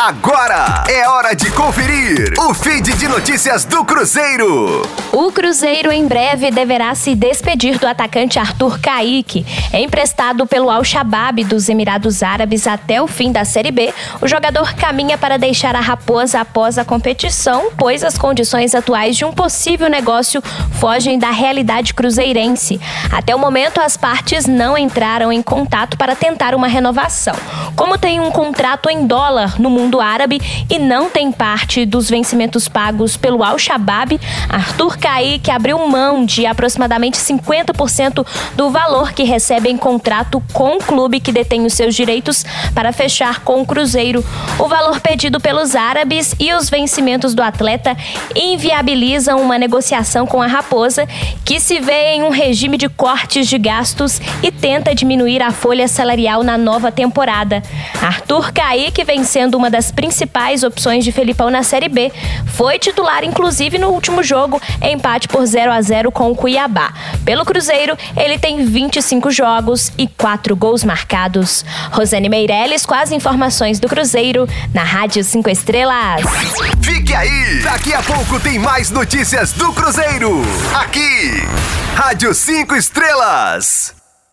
Agora é hora de conferir o feed de notícias do Cruzeiro. O Cruzeiro em breve deverá se despedir do atacante Arthur Caíque. Emprestado pelo Al-Shabaab dos Emirados Árabes até o fim da Série B, o jogador caminha para deixar a Raposa após a competição, pois as condições atuais de um possível negócio fogem da realidade cruzeirense. Até o momento, as partes não entraram em contato para tentar uma renovação. Como tem um contrato em dólar no mundo árabe e não tem parte dos vencimentos pagos pelo Al-Shabaab, Arthur Caí, abriu mão de aproximadamente 50% do valor que recebe em contrato com o clube que detém os seus direitos para fechar com o Cruzeiro. O valor pedido pelos árabes e os vencimentos do atleta inviabilizam uma negociação com a Raposa, que se vê em um regime de cortes de gastos e tenta diminuir a folha salarial na nova temporada. Arthur Caí, que vem sendo uma das das principais opções de Felipão na Série B. Foi titular, inclusive, no último jogo, empate por 0 a 0 com o Cuiabá. Pelo Cruzeiro, ele tem 25 jogos e 4 gols marcados. Rosane Meirelles com as informações do Cruzeiro na Rádio 5 Estrelas. Fique aí! Daqui a pouco tem mais notícias do Cruzeiro. Aqui, Rádio 5 Estrelas.